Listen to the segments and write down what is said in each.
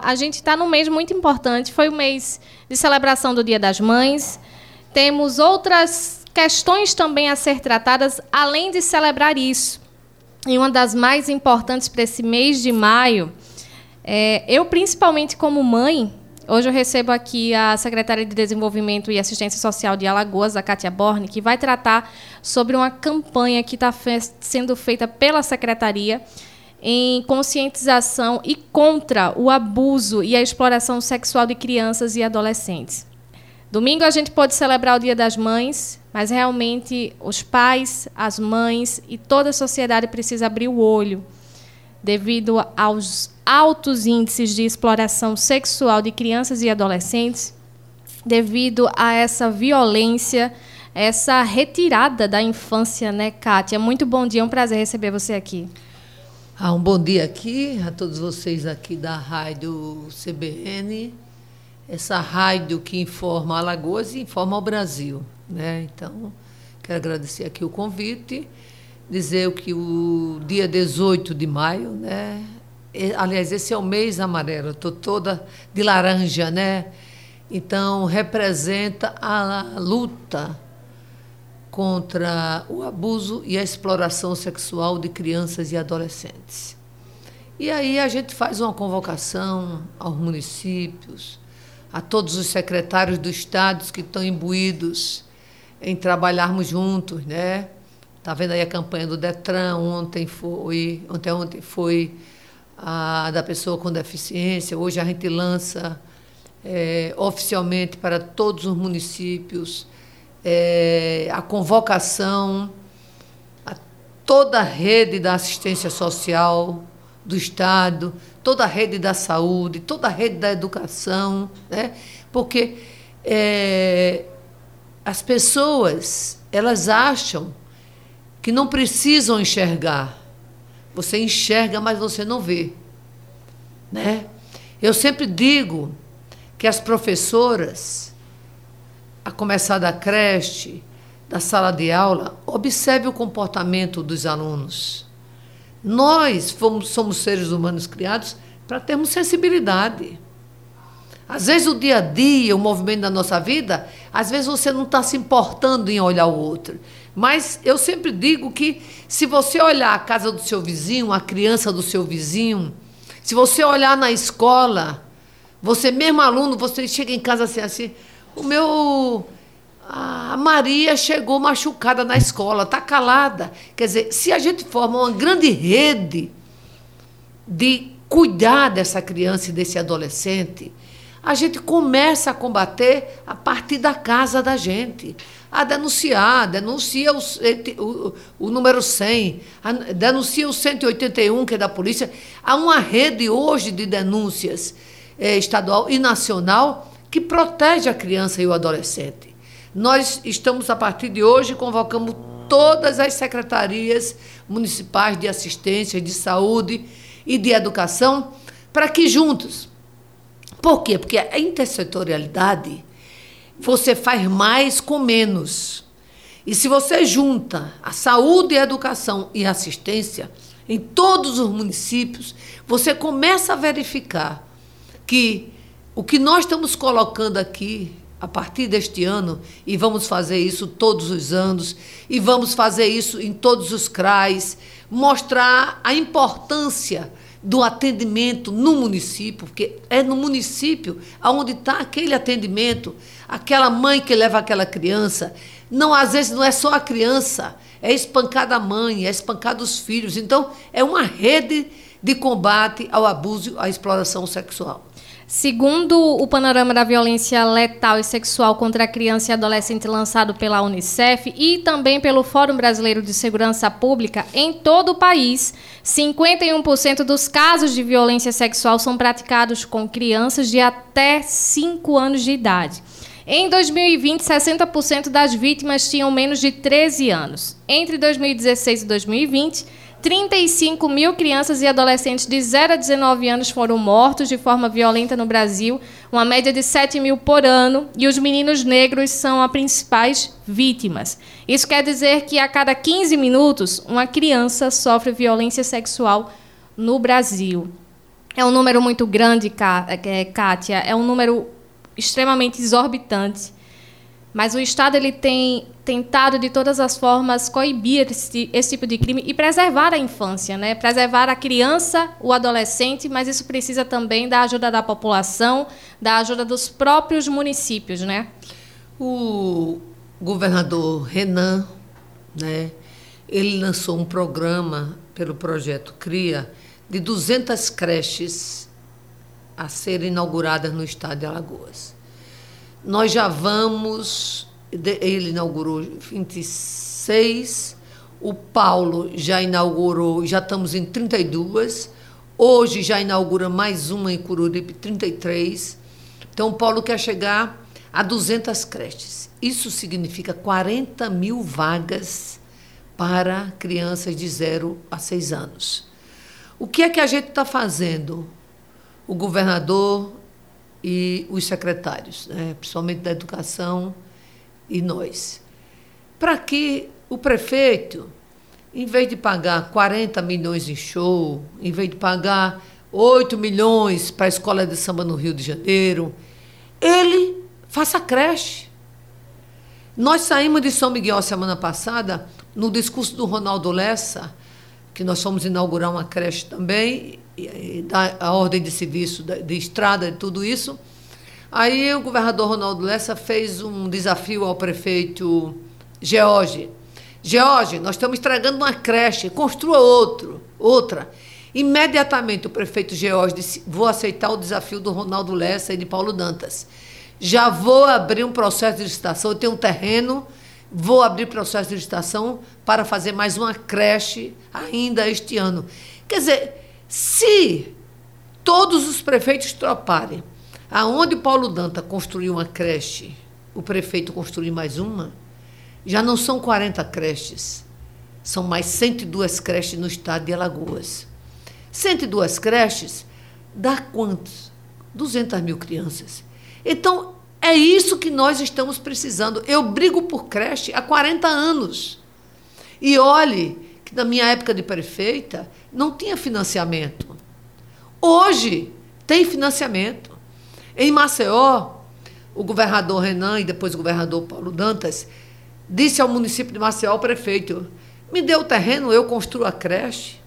A gente está num mês muito importante, foi o mês de celebração do Dia das Mães. Temos outras questões também a ser tratadas, além de celebrar isso. E uma das mais importantes para esse mês de maio, é, eu, principalmente como mãe, hoje eu recebo aqui a secretária de Desenvolvimento e Assistência Social de Alagoas, a Kátia Borne, que vai tratar sobre uma campanha que está sendo feita pela secretaria em conscientização e contra o abuso e a exploração sexual de crianças e adolescentes. Domingo a gente pode celebrar o Dia das Mães, mas realmente os pais, as mães e toda a sociedade precisa abrir o olho devido aos altos índices de exploração sexual de crianças e adolescentes, devido a essa violência, essa retirada da infância, né, Kátia? Muito bom dia, é um prazer receber você aqui. Ah, um bom dia aqui a todos vocês aqui da rádio CBN, essa rádio que informa Alagoas e informa o Brasil. Né? Então, quero agradecer aqui o convite, dizer que o dia 18 de maio, né? aliás, esse é o mês amarelo, estou toda de laranja, né? Então, representa a luta contra o abuso e a exploração sexual de crianças e adolescentes. E aí a gente faz uma convocação aos municípios, a todos os secretários do Estado que estão imbuídos em trabalharmos juntos, né? Tá vendo aí a campanha do Detran, ontem foi, ontem, ontem foi a da pessoa com deficiência, hoje a gente lança é, oficialmente para todos os municípios é, a convocação a toda a rede da assistência social do Estado, toda a rede da saúde, toda a rede da educação, né? porque é, as pessoas elas acham que não precisam enxergar. Você enxerga, mas você não vê. Né? Eu sempre digo que as professoras a começar da creche, da sala de aula, observe o comportamento dos alunos. Nós fomos, somos seres humanos criados para termos sensibilidade. Às vezes o dia a dia, o movimento da nossa vida, às vezes você não está se importando em olhar o outro. Mas eu sempre digo que se você olhar a casa do seu vizinho, a criança do seu vizinho, se você olhar na escola, você mesmo aluno, você chega em casa assim, assim, o meu. A Maria chegou machucada na escola, está calada. Quer dizer, se a gente forma uma grande rede de cuidar dessa criança e desse adolescente, a gente começa a combater a partir da casa da gente. A denunciar, denuncia o, o, o número 100, a, denuncia o 181, que é da polícia. Há uma rede hoje de denúncias é, estadual e nacional que protege a criança e o adolescente. Nós estamos, a partir de hoje, convocando todas as secretarias municipais de assistência, de saúde e de educação para que juntos. Por quê? Porque a intersetorialidade você faz mais com menos. E se você junta a saúde, a educação e a assistência em todos os municípios, você começa a verificar que o que nós estamos colocando aqui a partir deste ano, e vamos fazer isso todos os anos, e vamos fazer isso em todos os CRAs, mostrar a importância do atendimento no município, porque é no município onde está aquele atendimento, aquela mãe que leva aquela criança. Não, às vezes não é só a criança, é espancada a mãe, é espancada os filhos. Então, é uma rede de combate ao abuso, à exploração sexual. Segundo o panorama da violência letal e sexual contra a criança e adolescente lançado pela Unicef e também pelo Fórum Brasileiro de Segurança Pública, em todo o país, 51% dos casos de violência sexual são praticados com crianças de até 5 anos de idade. Em 2020, 60% das vítimas tinham menos de 13 anos. Entre 2016 e 2020, 35 mil crianças e adolescentes de 0 a 19 anos foram mortos de forma violenta no Brasil, uma média de 7 mil por ano, e os meninos negros são as principais vítimas. Isso quer dizer que a cada 15 minutos, uma criança sofre violência sexual no Brasil. É um número muito grande, é, Kátia, é um número extremamente exorbitante. Mas o Estado ele tem tentado de todas as formas coibir esse, esse, tipo de crime e preservar a infância, né? Preservar a criança, o adolescente, mas isso precisa também da ajuda da população, da ajuda dos próprios municípios, né? O governador Renan, né? Ele lançou um programa pelo projeto Cria de 200 creches a serem inauguradas no estado de Alagoas. Nós já vamos, ele inaugurou 26, o Paulo já inaugurou, já estamos em 32, hoje já inaugura mais uma em Cururipe, 33. Então, o Paulo quer chegar a 200 creches. Isso significa 40 mil vagas para crianças de 0 a 6 anos. O que é que a gente está fazendo? O governador e os secretários, né, principalmente da educação e nós. Para que o prefeito, em vez de pagar 40 milhões em show, em vez de pagar 8 milhões para a escola de samba no Rio de Janeiro, ele faça creche. Nós saímos de São Miguel semana passada, no discurso do Ronaldo Lessa, que nós fomos inaugurar uma creche também, e, dar a ordem de serviço de, de estrada e tudo isso. Aí o governador Ronaldo Lessa fez um desafio ao prefeito George. George, nós estamos estragando uma creche, construa outro, outra. Imediatamente o prefeito George disse: vou aceitar o desafio do Ronaldo Lessa e de Paulo Dantas. Já vou abrir um processo de licitação, eu tenho um terreno Vou abrir processo de licitação para fazer mais uma creche ainda este ano. Quer dizer, se todos os prefeitos troparem, aonde Paulo Danta construiu uma creche, o prefeito construir mais uma, já não são 40 creches, são mais 102 creches no estado de Alagoas. 102 creches dá quantos? 200 mil crianças. Então, é isso que nós estamos precisando. Eu brigo por creche há 40 anos. E olhe que na minha época de prefeita não tinha financiamento. Hoje tem financiamento. Em Maceió, o governador Renan e depois o governador Paulo Dantas disse ao município de Maceió, ao prefeito, me dê o terreno, eu construo a creche,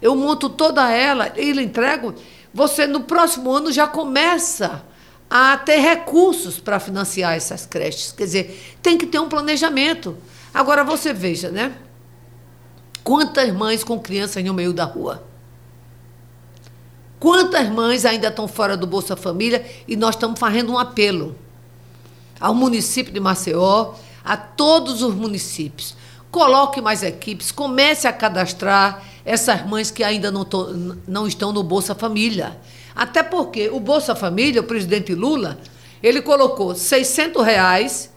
eu monto toda ela e lhe entrego. Você no próximo ano já começa a ter recursos para financiar essas creches. Quer dizer, tem que ter um planejamento. Agora você veja, né? Quantas mães com crianças no meio da rua? Quantas mães ainda estão fora do Bolsa Família e nós estamos fazendo um apelo ao município de Maceió, a todos os municípios. Coloque mais equipes, comece a cadastrar essas mães que ainda não, to, não estão no Bolsa Família. Até porque o Bolsa Família, o presidente Lula, ele colocou 600 reais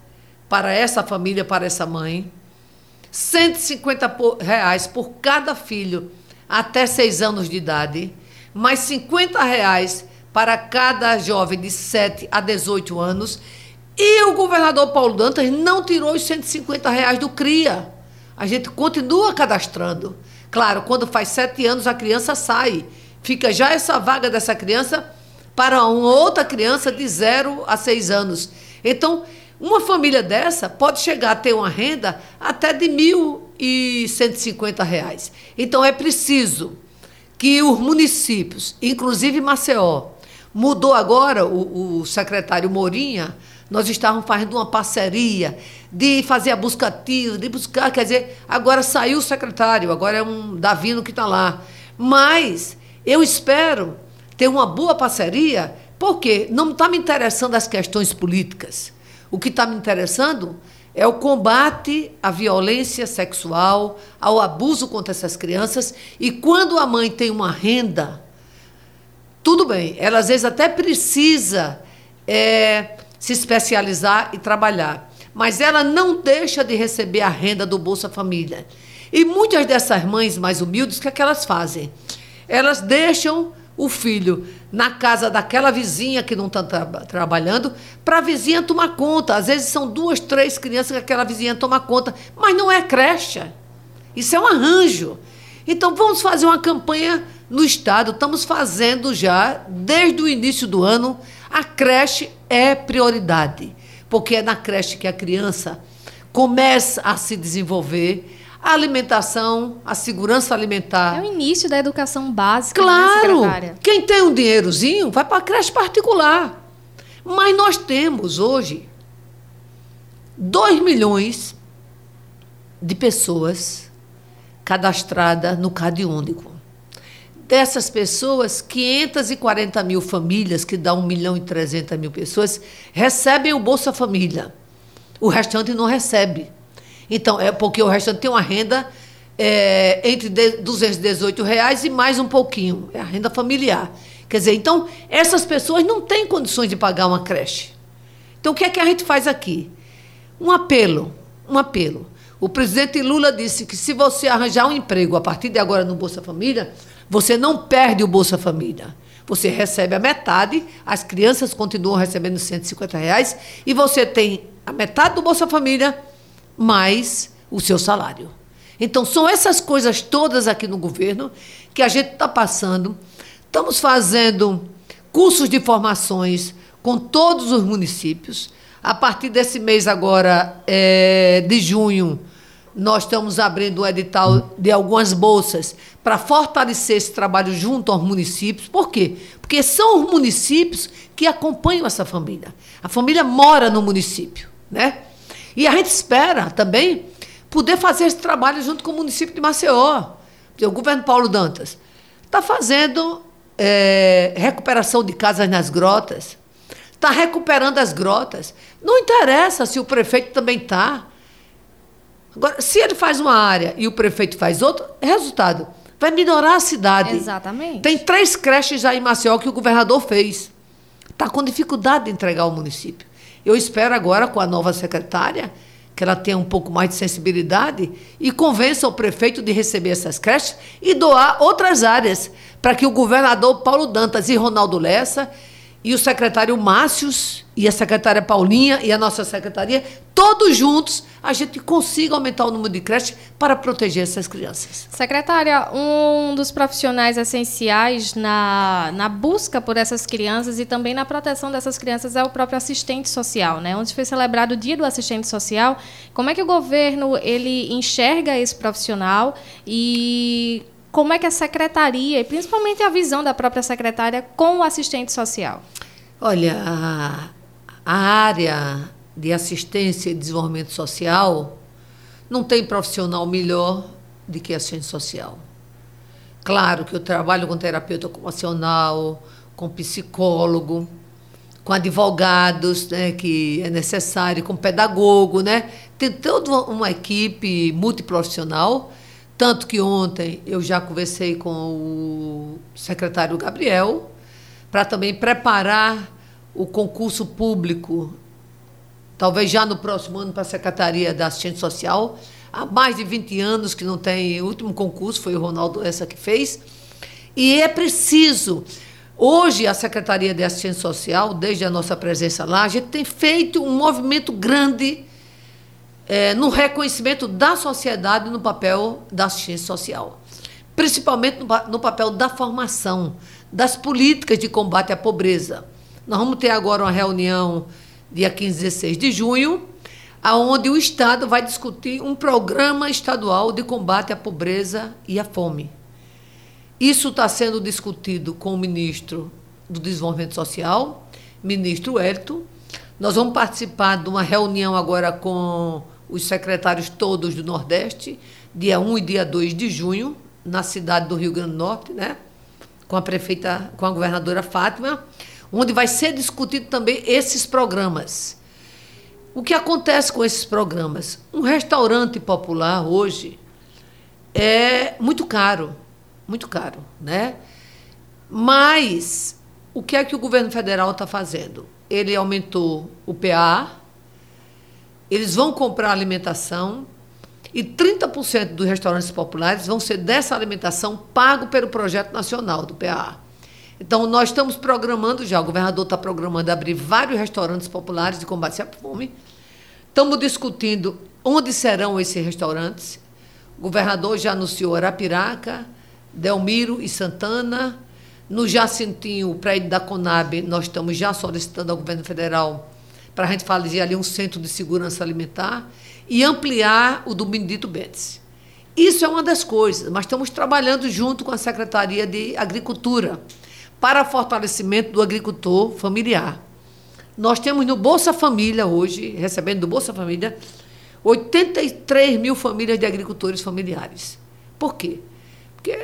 para essa família, para essa mãe, 150 reais por cada filho até 6 anos de idade, mais 50 reais para cada jovem de 7 a 18 anos. E o governador Paulo Dantas não tirou os 150 reais do CRIA. A gente continua cadastrando. Claro, quando faz sete anos a criança sai fica já essa vaga dessa criança para uma outra criança de 0 a 6 anos. Então, uma família dessa pode chegar a ter uma renda até de 1.150 reais. Então, é preciso que os municípios, inclusive Maceió, mudou agora o, o secretário Morinha, nós estávamos fazendo uma parceria de fazer a busca ativa, de buscar, quer dizer, agora saiu o secretário, agora é um Davino que está lá. Mas eu espero ter uma boa parceria, porque não está me interessando as questões políticas. O que está me interessando é o combate à violência sexual, ao abuso contra essas crianças. E quando a mãe tem uma renda, tudo bem, ela às vezes até precisa é, se especializar e trabalhar, mas ela não deixa de receber a renda do Bolsa Família. E muitas dessas mães mais humildes, o que, é que elas fazem? Elas deixam o filho na casa daquela vizinha que não está tra trabalhando, para a vizinha tomar conta. Às vezes são duas, três crianças que aquela vizinha toma conta, mas não é creche. Isso é um arranjo. Então vamos fazer uma campanha no estado, estamos fazendo já, desde o início do ano, a creche é prioridade, porque é na creche que a criança começa a se desenvolver. A alimentação, a segurança alimentar. É o início da educação básica. Claro! Né, quem tem um dinheirozinho vai para a creche particular. Mas nós temos hoje 2 milhões de pessoas cadastradas no Cade Único. Dessas pessoas, 540 mil famílias, que dá 1 milhão e 300 mil pessoas, recebem o Bolsa Família. O restante não recebe. Então, é porque o restante tem uma renda é, entre 218 reais e mais um pouquinho. É a renda familiar. Quer dizer, então, essas pessoas não têm condições de pagar uma creche. Então, o que é que a gente faz aqui? Um apelo, um apelo. O presidente Lula disse que se você arranjar um emprego a partir de agora no Bolsa Família, você não perde o Bolsa Família. Você recebe a metade, as crianças continuam recebendo 150 reais e você tem a metade do Bolsa Família mais o seu salário. Então, são essas coisas todas aqui no governo que a gente está passando. Estamos fazendo cursos de formações com todos os municípios. A partir desse mês agora, é, de junho, nós estamos abrindo um edital de algumas bolsas para fortalecer esse trabalho junto aos municípios. Por quê? Porque são os municípios que acompanham essa família. A família mora no município, né? E a gente espera também poder fazer esse trabalho junto com o município de Maceió. O governo Paulo Dantas está fazendo é, recuperação de casas nas grotas, está recuperando as grotas. Não interessa se o prefeito também está. Agora, se ele faz uma área e o prefeito faz outra, resultado, vai melhorar a cidade. Exatamente. Tem três creches já em Maceió que o governador fez. Está com dificuldade de entregar ao município. Eu espero agora, com a nova secretária, que ela tenha um pouco mais de sensibilidade e convença o prefeito de receber essas creches e doar outras áreas, para que o governador Paulo Dantas e Ronaldo Lessa e o secretário Márcios e a secretária Paulinha e a nossa secretaria, todos juntos, a gente consiga aumentar o número de creches para proteger essas crianças. Secretária, um dos profissionais essenciais na, na busca por essas crianças e também na proteção dessas crianças é o próprio assistente social, né? Onde foi celebrado o Dia do Assistente Social. Como é que o governo ele enxerga esse profissional e como é que a secretaria, e principalmente a visão da própria secretária com o assistente social? Olha, a, a área de assistência e desenvolvimento social não tem profissional melhor do que assistente social. Claro que eu trabalho com terapeuta ocupacional, com psicólogo, com advogados, né, que é necessário, com pedagogo, né? Tem toda uma equipe multiprofissional tanto que ontem eu já conversei com o secretário Gabriel para também preparar o concurso público, talvez já no próximo ano, para a Secretaria da Assistência Social. Há mais de 20 anos que não tem. O último concurso foi o Ronaldo essa que fez. E é preciso. Hoje, a Secretaria de Assistência Social, desde a nossa presença lá, a gente tem feito um movimento grande é, no reconhecimento da sociedade no papel da assistência social, principalmente no, no papel da formação, das políticas de combate à pobreza. Nós vamos ter agora uma reunião dia 15 e 16 de junho, aonde o Estado vai discutir um programa estadual de combate à pobreza e à fome. Isso está sendo discutido com o ministro do Desenvolvimento Social, ministro Hélito. Nós vamos participar de uma reunião agora com os secretários todos do Nordeste, dia 1 e dia 2 de junho, na cidade do Rio Grande do Norte, né? com a prefeita, com a governadora Fátima, onde vai ser discutido também esses programas. O que acontece com esses programas? Um restaurante popular hoje é muito caro, muito caro, né? Mas o que é que o governo federal está fazendo? Ele aumentou o PA, eles vão comprar alimentação e 30% dos restaurantes populares vão ser dessa alimentação pago pelo projeto nacional do PAA. Então, nós estamos programando já, o governador está programando abrir vários restaurantes populares de combate à fome. Estamos discutindo onde serão esses restaurantes. O governador já anunciou Arapiraca, Delmiro e Santana. No Jacintinho, o prédio da Conab, nós estamos já solicitando ao governo federal para a gente fazer ali um centro de segurança alimentar e ampliar o do Benedito Bentes. Isso é uma das coisas, mas estamos trabalhando junto com a Secretaria de Agricultura para fortalecimento do agricultor familiar. Nós temos no Bolsa Família hoje, recebendo do Bolsa Família, 83 mil famílias de agricultores familiares. Por quê? Porque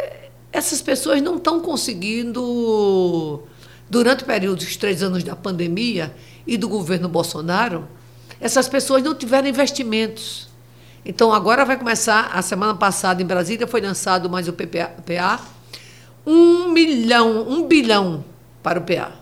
essas pessoas não estão conseguindo, durante o período dos três anos da pandemia e do governo Bolsonaro, essas pessoas não tiveram investimentos. Então, agora vai começar, a semana passada em Brasília foi lançado mais o PPA, um milhão, um bilhão para o PA.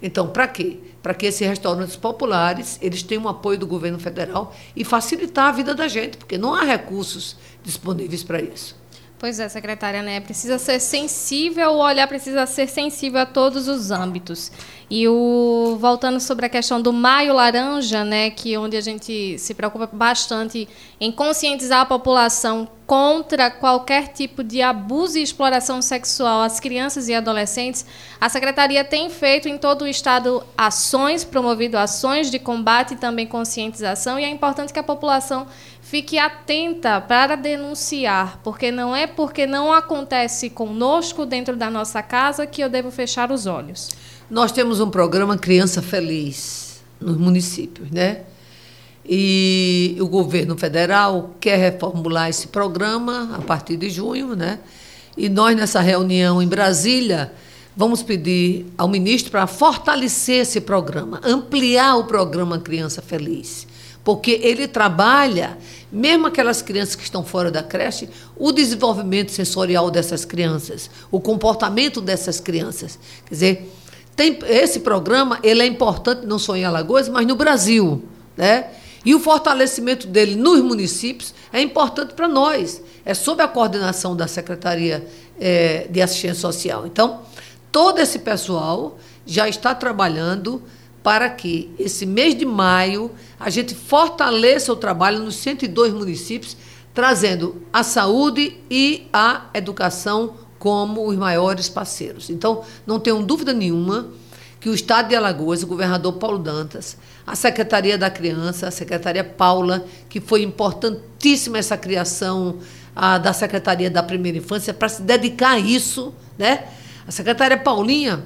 Então, para quê? Para que esses restaurantes populares eles tenham um apoio do governo federal e facilitar a vida da gente, porque não há recursos disponíveis para isso. Pois é, secretária, né? Precisa ser sensível, o olhar precisa ser sensível a todos os âmbitos. E o voltando sobre a questão do Maio Laranja, né, que onde a gente se preocupa bastante em conscientizar a população contra qualquer tipo de abuso e exploração sexual às crianças e adolescentes, a Secretaria tem feito em todo o Estado ações, promovido ações de combate e também conscientização, e é importante que a população fique atenta para denunciar, porque não é porque não acontece conosco dentro da nossa casa que eu devo fechar os olhos. Nós temos um programa Criança Feliz nos municípios, né? E o governo federal quer reformular esse programa a partir de junho, né? E nós, nessa reunião em Brasília, vamos pedir ao ministro para fortalecer esse programa, ampliar o programa Criança Feliz. Porque ele trabalha, mesmo aquelas crianças que estão fora da creche, o desenvolvimento sensorial dessas crianças, o comportamento dessas crianças. Quer dizer, tem, esse programa ele é importante não só em Alagoas, mas no Brasil. Né? E o fortalecimento dele nos municípios é importante para nós. É sob a coordenação da Secretaria é, de Assistência Social. Então, todo esse pessoal já está trabalhando para que esse mês de maio a gente fortaleça o trabalho nos 102 municípios, trazendo a saúde e a educação como os maiores parceiros. Então, não tenho dúvida nenhuma que o Estado de Alagoas, o governador Paulo Dantas, a Secretaria da Criança, a Secretaria Paula, que foi importantíssima essa criação a, da Secretaria da Primeira Infância para se dedicar a isso, né? A secretária Paulinha,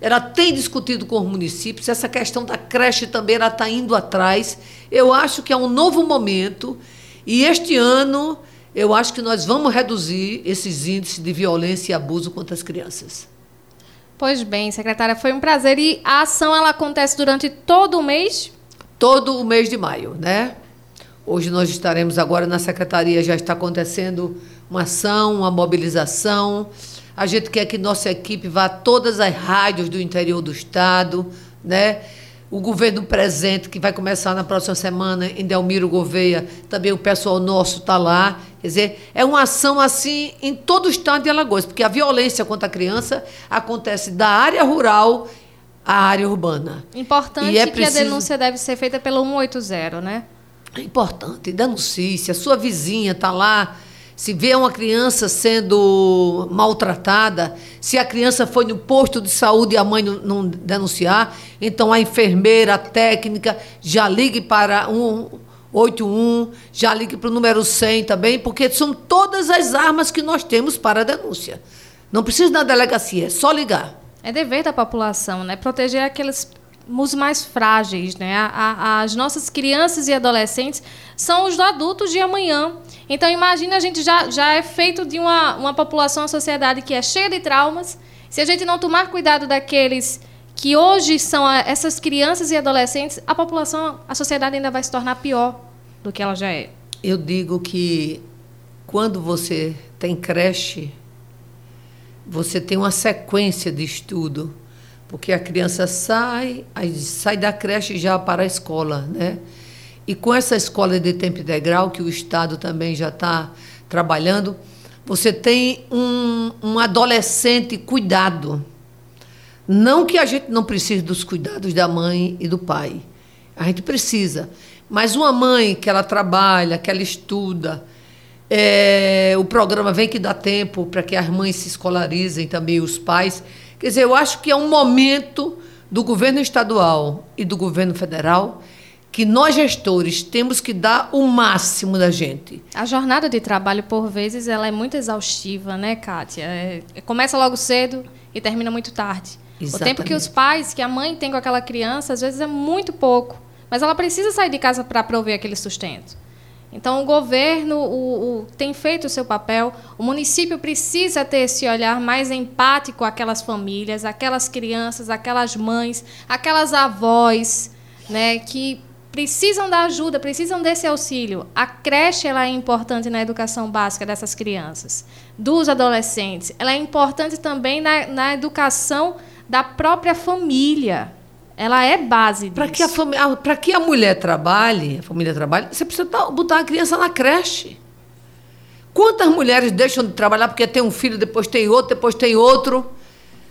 ela tem discutido com os municípios, essa questão da creche também ela está indo atrás. Eu acho que é um novo momento e este ano eu acho que nós vamos reduzir esses índices de violência e abuso contra as crianças. Pois bem, secretária, foi um prazer. E a ação ela acontece durante todo o mês? Todo o mês de maio, né? Hoje nós estaremos agora na secretaria, já está acontecendo uma ação, uma mobilização. A gente quer que nossa equipe vá a todas as rádios do interior do estado, né? o governo presente, que vai começar na próxima semana em Delmiro Gouveia, também o pessoal nosso está lá. Quer dizer, é uma ação assim em todo o estado de Alagoas, porque a violência contra a criança acontece da área rural à área urbana. Importante é preciso... que a denúncia deve ser feita pelo 180, né? É importante, denuncie. Se a sua vizinha está lá se vê uma criança sendo maltratada, se a criança foi no posto de saúde e a mãe não, denunciar, então a enfermeira, a técnica, já ligue para 181, já ligue para o número 100 também, porque são todas as armas que nós temos para a denúncia. Não precisa da delegacia, é só ligar. É dever da população, né? Proteger aqueles os mais frágeis, né? As nossas crianças e adolescentes são os adultos de amanhã. Então, imagina, a gente já, já é feito de uma, uma população, uma sociedade que é cheia de traumas. Se a gente não tomar cuidado daqueles que hoje são essas crianças e adolescentes, a população, a sociedade ainda vai se tornar pior do que ela já é. Eu digo que quando você tem creche, você tem uma sequência de estudo porque a criança sai, sai da creche já para a escola, né? E com essa escola de tempo integral, que o Estado também já está trabalhando, você tem um, um adolescente cuidado. Não que a gente não precise dos cuidados da mãe e do pai. A gente precisa. Mas uma mãe que ela trabalha, que ela estuda, É, o programa Vem que dá tempo para que as mães se escolarizem também, os pais. Quer dizer, eu acho que é um momento do governo estadual e do governo federal que nós gestores temos que dar o máximo da gente. A jornada de trabalho, por vezes, ela é muito exaustiva, né, Kátia? É, começa logo cedo e termina muito tarde. Exatamente. O tempo que os pais, que a mãe tem com aquela criança, às vezes é muito pouco. Mas ela precisa sair de casa para prover aquele sustento. Então, o governo o, o, tem feito o seu papel, o município precisa ter esse olhar mais empático àquelas famílias, aquelas crianças, aquelas mães, aquelas avós, né, que precisam da ajuda, precisam desse auxílio. A creche ela é importante na educação básica dessas crianças, dos adolescentes. Ela é importante também na, na educação da própria família. Ela é base Para que, a que a mulher trabalhe, a família trabalhe, você precisa botar a criança na creche. Quantas mulheres deixam de trabalhar porque tem um filho, depois tem outro, depois tem outro,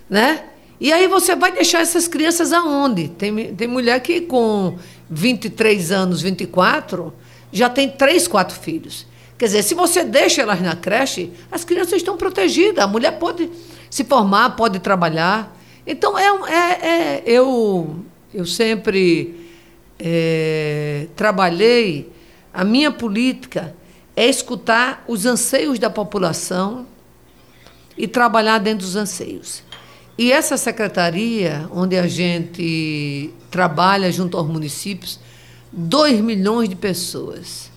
né? E aí você vai deixar essas crianças aonde? Tem, tem mulher que com 23 anos, 24, já tem três, quatro filhos. Quer dizer, se você deixa elas na creche, as crianças estão protegidas. A mulher pode se formar, pode trabalhar. Então, é, é, é eu, eu sempre é, trabalhei, a minha política é escutar os anseios da população e trabalhar dentro dos anseios. E essa secretaria, onde a gente trabalha junto aos municípios, 2 milhões de pessoas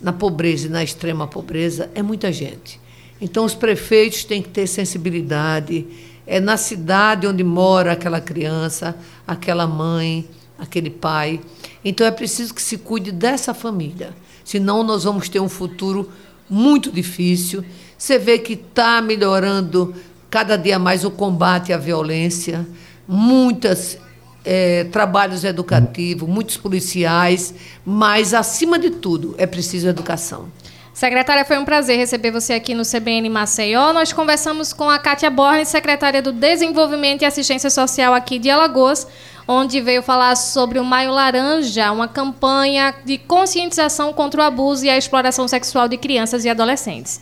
na pobreza e na extrema pobreza é muita gente. Então, os prefeitos têm que ter sensibilidade. É na cidade onde mora aquela criança, aquela mãe, aquele pai. Então, é preciso que se cuide dessa família. Senão, nós vamos ter um futuro muito difícil. Você vê que está melhorando cada dia mais o combate à violência, muitos é, trabalhos educativos, muitos policiais, mas, acima de tudo, é preciso educação. Secretária, foi um prazer receber você aqui no CBN Maceió. Nós conversamos com a Kátia Borne, secretária do Desenvolvimento e Assistência Social aqui de Alagoas, onde veio falar sobre o Maio Laranja, uma campanha de conscientização contra o abuso e a exploração sexual de crianças e adolescentes.